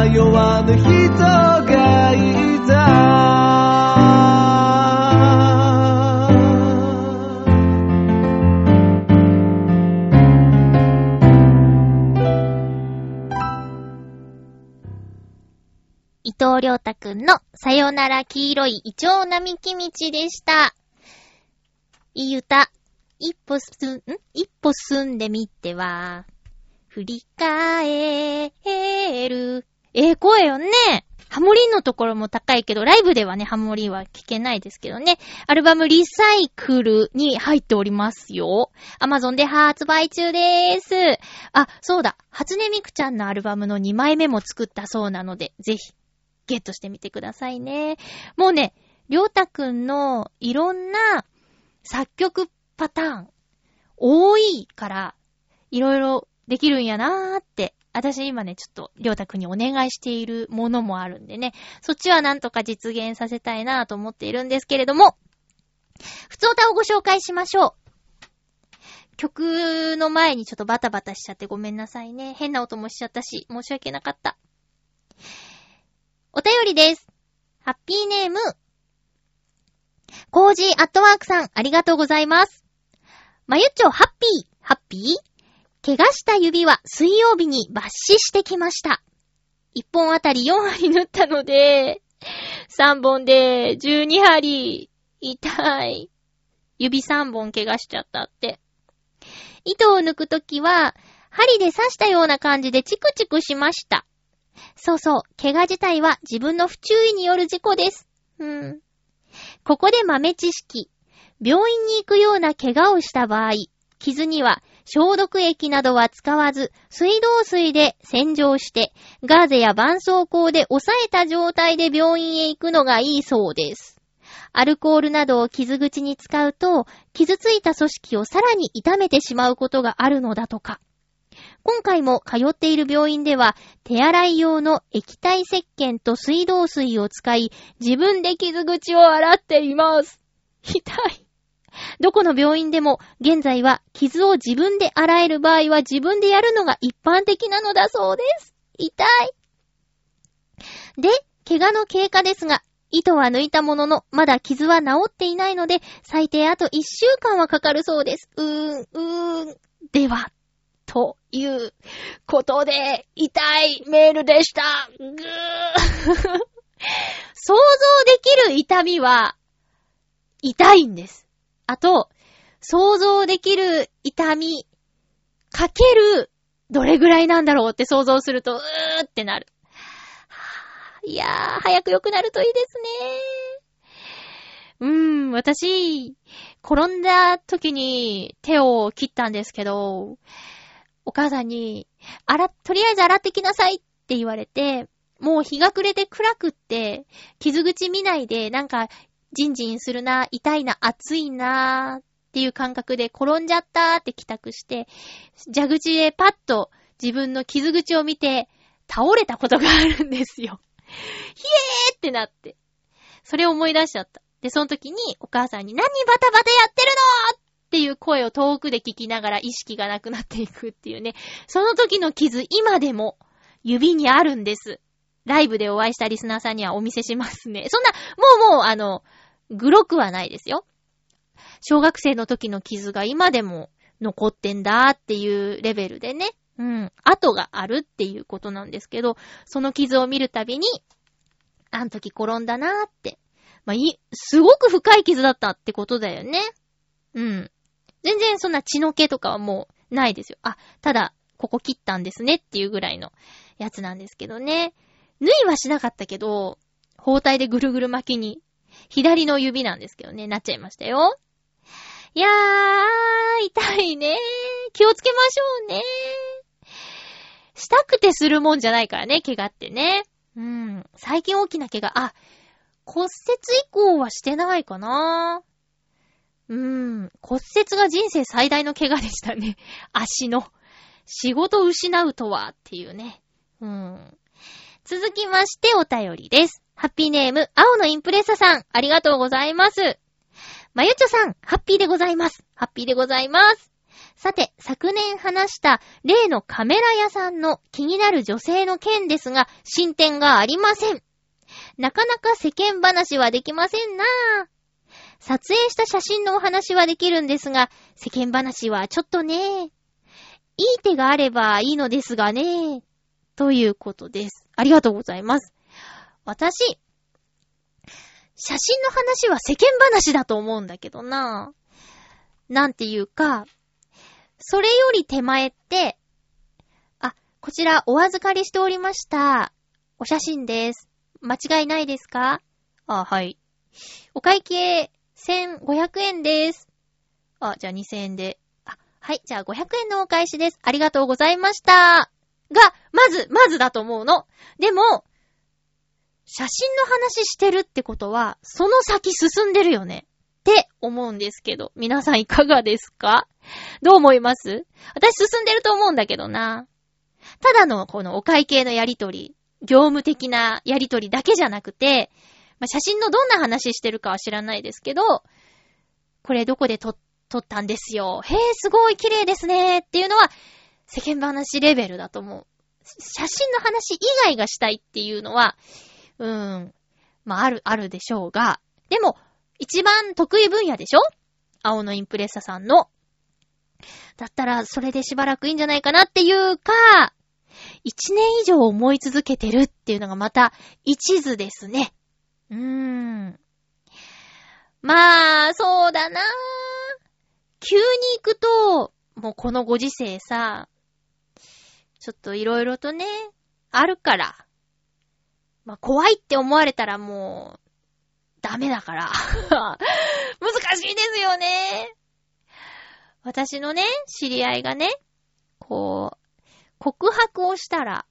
通わぬ人がいた伊藤良太くんのさよなら黄色いイチョウ並木道でした。いい歌。一歩すん、ん？一歩進んでみては、振り返る。ええ声よね。ハモリンのところも高いけど、ライブではね、ハモリンは聞けないですけどね。アルバムリサイクルに入っておりますよ。アマゾンで発売中でーす。あ、そうだ。初音ミクちゃんのアルバムの2枚目も作ったそうなので、ぜひ、ゲットしてみてくださいね。もうね、りょうたくんのいろんな作曲パターン、多いから、いろいろできるんやなーって、私今ね、ちょっとりょうたくんにお願いしているものもあるんでね、そっちはなんとか実現させたいなぁと思っているんですけれども、普通歌をご紹介しましょう。曲の前にちょっとバタバタしちゃってごめんなさいね。変な音もしちゃったし、申し訳なかった。お便りです。ハッピーネーム、コージーアットワークさん、ありがとうございます。まゆっちょ、ハッピー、ハッピー？怪我した指は水曜日に抜歯してきました。1本あたり4針縫ったので、3本で12針。痛い。指3本怪我しちゃったって。糸を抜くときは、針で刺したような感じでチクチクしました。そうそう、怪我自体は自分の不注意による事故です。うん。ここで豆知識。病院に行くような怪我をした場合、傷には消毒液などは使わず、水道水で洗浄して、ガーゼや絆創膏で押さえた状態で病院へ行くのがいいそうです。アルコールなどを傷口に使うと、傷ついた組織をさらに痛めてしまうことがあるのだとか。今回も通っている病院では、手洗い用の液体石鹸と水道水を使い、自分で傷口を洗っています。痛い。どこの病院でも、現在は傷を自分で洗える場合は自分でやるのが一般的なのだそうです。痛い。で、怪我の経過ですが、糸は抜いたものの、まだ傷は治っていないので、最低あと1週間はかかるそうです。うーん、うーん。では、ということで、痛いメールでした。ぐー。想像できる痛みは、痛いんです。あと、想像できる痛み、かける、どれぐらいなんだろうって想像すると、うーってなる。いやー、早く良くなるといいですね。うーん、私、転んだ時に手を切ったんですけど、お母さんに、あら、とりあえず洗ってきなさいって言われて、もう日が暮れて暗くって、傷口見ないで、なんか、ジンジンするな、痛いな、熱いな、っていう感覚で転んじゃったって帰宅して、蛇口でパッと自分の傷口を見て、倒れたことがあるんですよ。ひえーってなって。それを思い出しちゃった。で、その時にお母さんに何バタバタやってるの？っていう声を遠くで聞きながら意識がなくなっていくっていうね。その時の傷、今でも指にあるんです。ライブでお会いしたリスナーさんにはお見せしますね。そんな、もうもう、あの、グロくはないですよ。小学生の時の傷が今でも残ってんだっていうレベルでね。うん。跡があるっていうことなんですけど、その傷を見るたびに、あの時転んだなーって。まあ、い、すごく深い傷だったってことだよね。うん。全然そんな血の気とかはもうないですよ。あ、ただ、ここ切ったんですねっていうぐらいのやつなんですけどね。縫いはしなかったけど、包帯でぐるぐる巻きに、左の指なんですけどね、なっちゃいましたよ。いやー、痛いね気をつけましょうねしたくてするもんじゃないからね、怪我ってね。うん。最近大きな怪我、あ、骨折以降はしてないかなうーん。骨折が人生最大の怪我でしたね。足の。仕事失うとは、っていうね。うん。続きましてお便りです。ハッピーネーム、青のインプレッサさん、ありがとうございます。まゆちょさん、ハッピーでございます。ハッピーでございます。さて、昨年話した例のカメラ屋さんの気になる女性の件ですが、進展がありません。なかなか世間話はできませんなぁ。撮影した写真のお話はできるんですが、世間話はちょっとね。いい手があればいいのですがね。ということです。ありがとうございます。私、写真の話は世間話だと思うんだけどな。なんていうか、それより手前って、あ、こちらお預かりしておりました。お写真です。間違いないですか？あ、はい。お会計1500円です。あ、じゃあ2000円で。あ、はい。じゃあ500円のお返しです。ありがとうございました。が、まず、まずだと思うの。でも、写真の話してるってことは、その先進んでるよね。って思うんですけど、皆さんいかがですか？どう思います？私進んでると思うんだけどな。ただのこのお会計のやりとり、業務的なやりとりだけじゃなくて、まあ、写真のどんな話してるかは知らないですけど、これどこで撮、ったんですよ。へえ、すごい綺麗ですね。っていうのは、世間話レベルだと思う。写真の話以外がしたいっていうのは、うーん、まあ、ある、あるでしょうが、でも、一番得意分野でしょ？青のインプレッサさんの。だったら、それでしばらくいいんじゃないかなっていうか、一年以上思い続けてるっていうのがまた、一途ですね。うーん。まあ、そうだな急に行くと、もうこのご時世さ、ちょっといろいろとね、あるから。まあ、怖いって思われたらもう、ダメだから。難しいですよね。私のね、知り合いがね、こう、告白をしたら、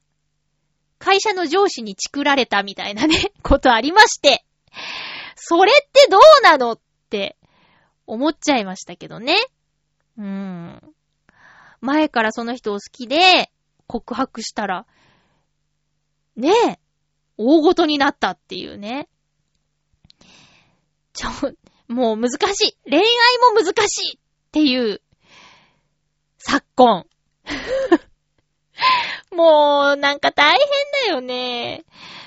会社の上司にチクられたみたいなね、ことありまして、それってどうなのって思っちゃいましたけどね。うーん。前からその人を好きで告白したら、ねえ、大ごとになったっていうね。ちょ、もう難しい。恋愛も難しいっていう、昨今。もう、なんか大変だよね。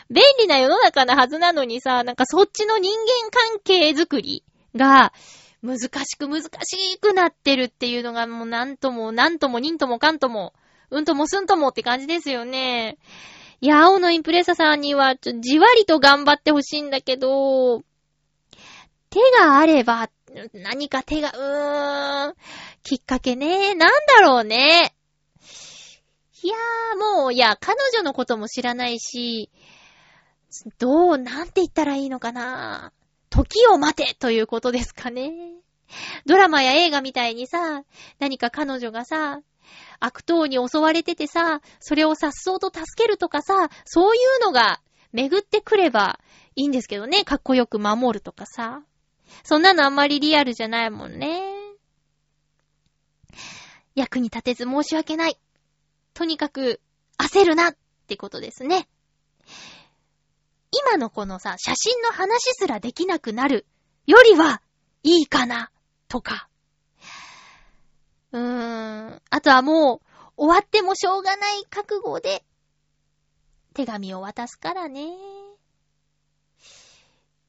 便利な世の中なはずなのにさ、なんかそっちの人間関係づくりが、難しく難しくなってるっていうのがもうなんとも、なんとも、にんともかんとも、うんともすんともって感じですよね。いや、青のインプレッサさんには、じわりと頑張ってほしいんだけど、手があれば、何か手が、うーん、きっかけね、なんだろうね。いやー、もう、いや、彼女のことも知らないし、どう、なんて言ったらいいのかな。時を待てということですかね。ドラマや映画みたいにさ、何か彼女がさ、悪党に襲われててさ、それを颯爽と助けるとかさ、そういうのが巡ってくればいいんですけどね。かっこよく守るとかさ。そんなのあんまりリアルじゃないもんね。役に立てず申し訳ない。とにかく焦るなってことですね。今のこのさ、写真の話すらできなくなるよりはいいかな、とか。うーん。あとはもう、終わってもしょうがない覚悟で、手紙を渡すからね。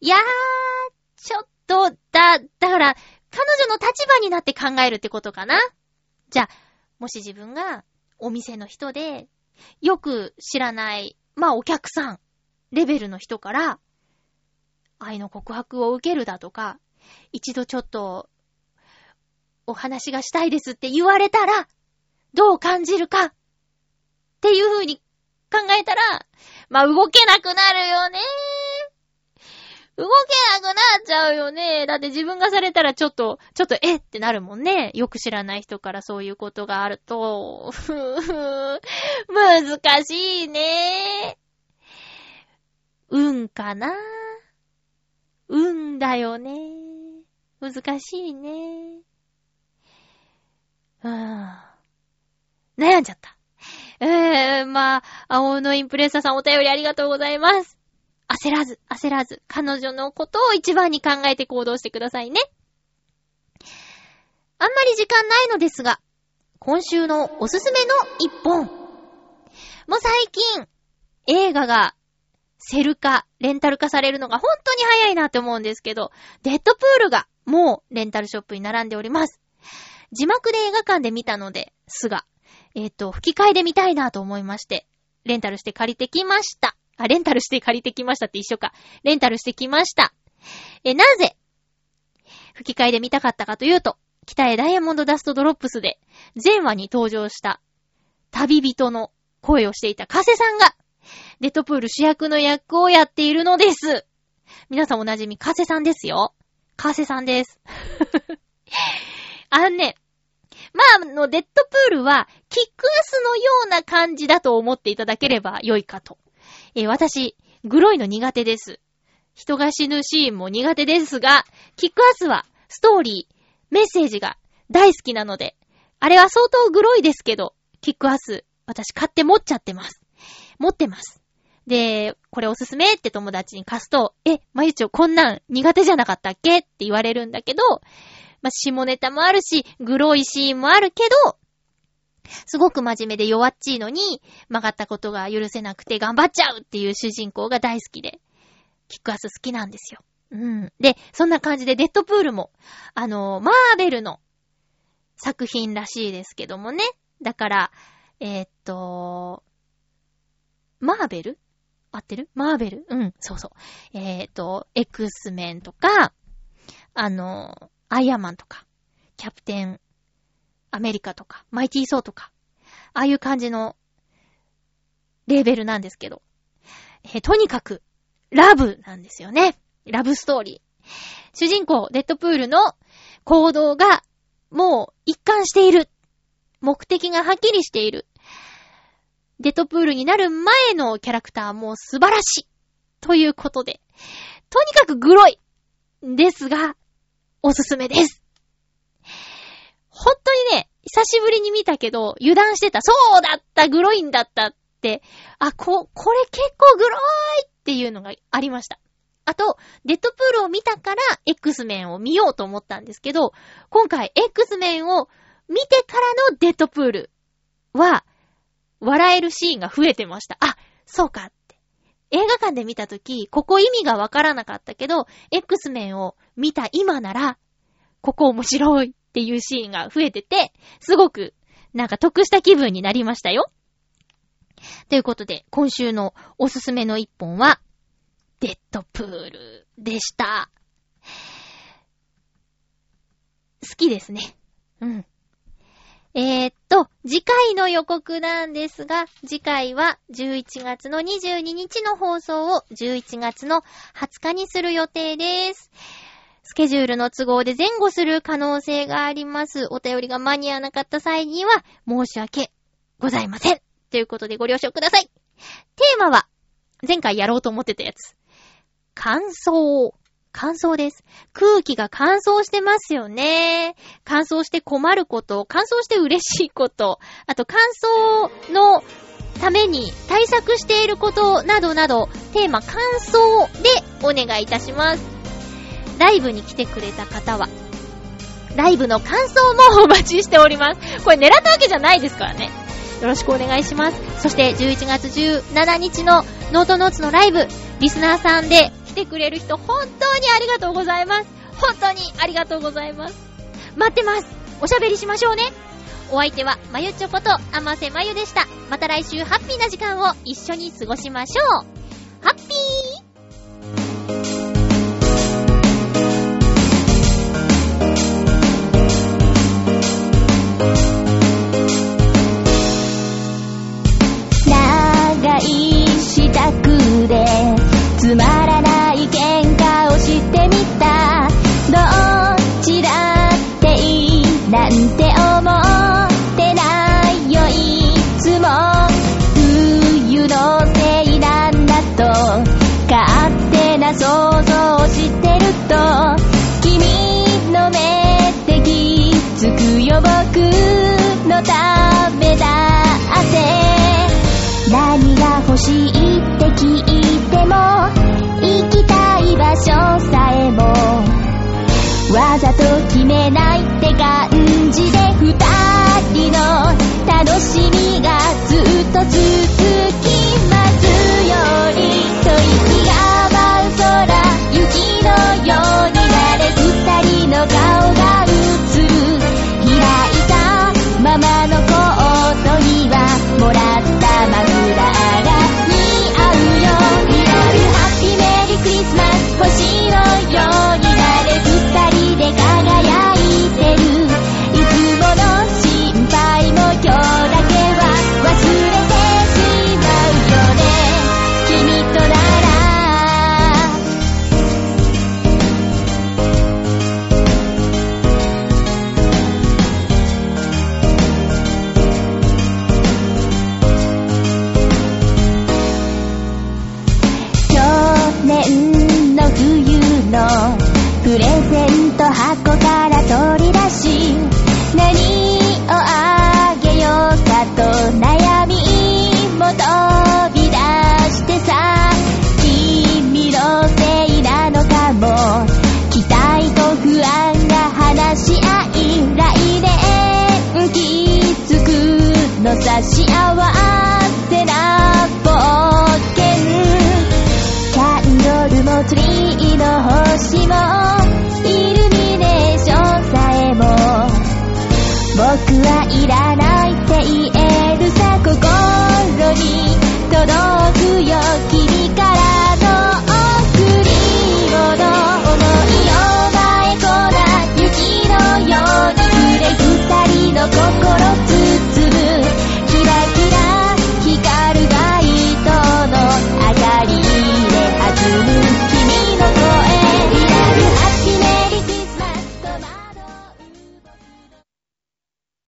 いやー、ちょっと、だ、だから、彼女の立場になって考えるってことかな。じゃあ、もし自分がお店の人で、よく知らない、まあお客さん、レベルの人から、愛の告白を受けるだとか、一度ちょっと、お話がしたいですって言われたら、どう感じるかっていう風に考えたら、まあ動けなくなるよね。動けなくなっちゃうよね。だって自分がされたらちょっと、ちょっとえってなるもんね。よく知らない人からそういうことがあると、ふふ難しいね。運かな？運だよね。難しいね。うーん。悩んじゃった。えー、まあ、青のインプレッサーさんお便りありがとうございます。焦らず、焦らず、彼女のことを一番に考えて行動してくださいね。あんまり時間ないのですが、今週のおすすめの一本。もう最近、映画がセル化、レンタル化されるのが本当に早いなって思うんですけど、デッドプールがもうレンタルショップに並んでおります。字幕で映画館で見たので、すが、えっ、と、吹き替えで見たいなと思いまして、レンタルして借りてきました。あ、レンタルして借りてきましたって一緒か。レンタルしてきました。え、なぜ、吹き替えで見たかったかというと、北へダイヤモンドダストドロップスで、前話に登場した、旅人の声をしていたカセさんが、デッドプール主役の役をやっているのです。皆さんおなじみ、カセさんですよ。カセさんです。あのね、まあ、あの、デッドプールは、キックアスのような感じだと思っていただければ良いかと。えー私、グロいの苦手です。人が死ぬシーンも苦手ですが、キックアスは、ストーリー、メッセージが大好きなので、あれは相当グロいですけど、キックアス、私買って持っちゃってます。持ってます。で、これおすすめって友達に貸すと、え、まゆちょこんなん苦手じゃなかったっけ？って言われるんだけど、まあ、下ネタもあるし、グロいシーンもあるけど、すごく真面目で弱っちいのに、曲がったことが許せなくて頑張っちゃうっていう主人公が大好きで、キックアス好きなんですよ。うん。で、そんな感じでデッドプールも、あの、マーベルの作品らしいですけどもね。だから、えーっと、マーベル？合ってる？マーベル？うん、そうそう。えーっと、X メンとか、あの、アイアマンとか、キャプテンアメリカとか、マイティーソーとか、ああいう感じのレーベルなんですけど。えとにかく、ラブなんですよね。ラブストーリー。主人公、デッドプールの行動が、もう一貫している。目的がはっきりしている。デッドプールになる前のキャラクターも素晴らしい。ということで。とにかくグロい。ですが、おすすめです。本当にね、久しぶりに見たけど、油断してた。そうだったグロいんだったって。あ、こ、これ結構グロいっていうのがありました。あと、デッドプールを見たから、X メンを見ようと思ったんですけど、今回 X メンを見てからのデッドプールは、笑えるシーンが増えてました。あ、そうか。映画館で見たとき、ここ意味がわからなかったけど、X メンを見た今なら、ここ面白いっていうシーンが増えてて、すごく、なんか得した気分になりましたよ。ということで、今週のおすすめの一本は、デッドプールでした。好きですね。うん。えー、っと、次回の予告なんですが、次回は11月の22日の放送を11月の20日にする予定です。スケジュールの都合で前後する可能性があります。お便りが間に合わなかった際には申し訳ございません。ということでご了承ください。テーマは、前回やろうと思ってたやつ。乾燥。乾燥です。空気が乾燥してますよね。乾燥して困ること、乾燥して嬉しいこと、あと乾燥のために対策していることなどなど、テーマ乾燥でお願いいたします。ライブに来てくれた方は、ライブの感想もお待ちしております。これ狙ったわけじゃないですからね。よろしくお願いします。そして11月17日のノートノーツのライブ、リスナーさんで来てくれる人本当にありがとうございます。本当にありがとうございます。待ってます。おしゃべりしましょうね。お相手は、まゆちょこと、あませまゆでした。また来週ハッピーな時間を一緒に過ごしましょう。ハッピー長い支度でつまらない喧嘩をしてみた。どちらっていいなんて思ってないよいつも冬のせいなんだと勝手な想像してると君の目で気づくよ僕のためだって。何が欲しい場所さえも。わざと決めないって感じで二人の楽しみがずっと続く。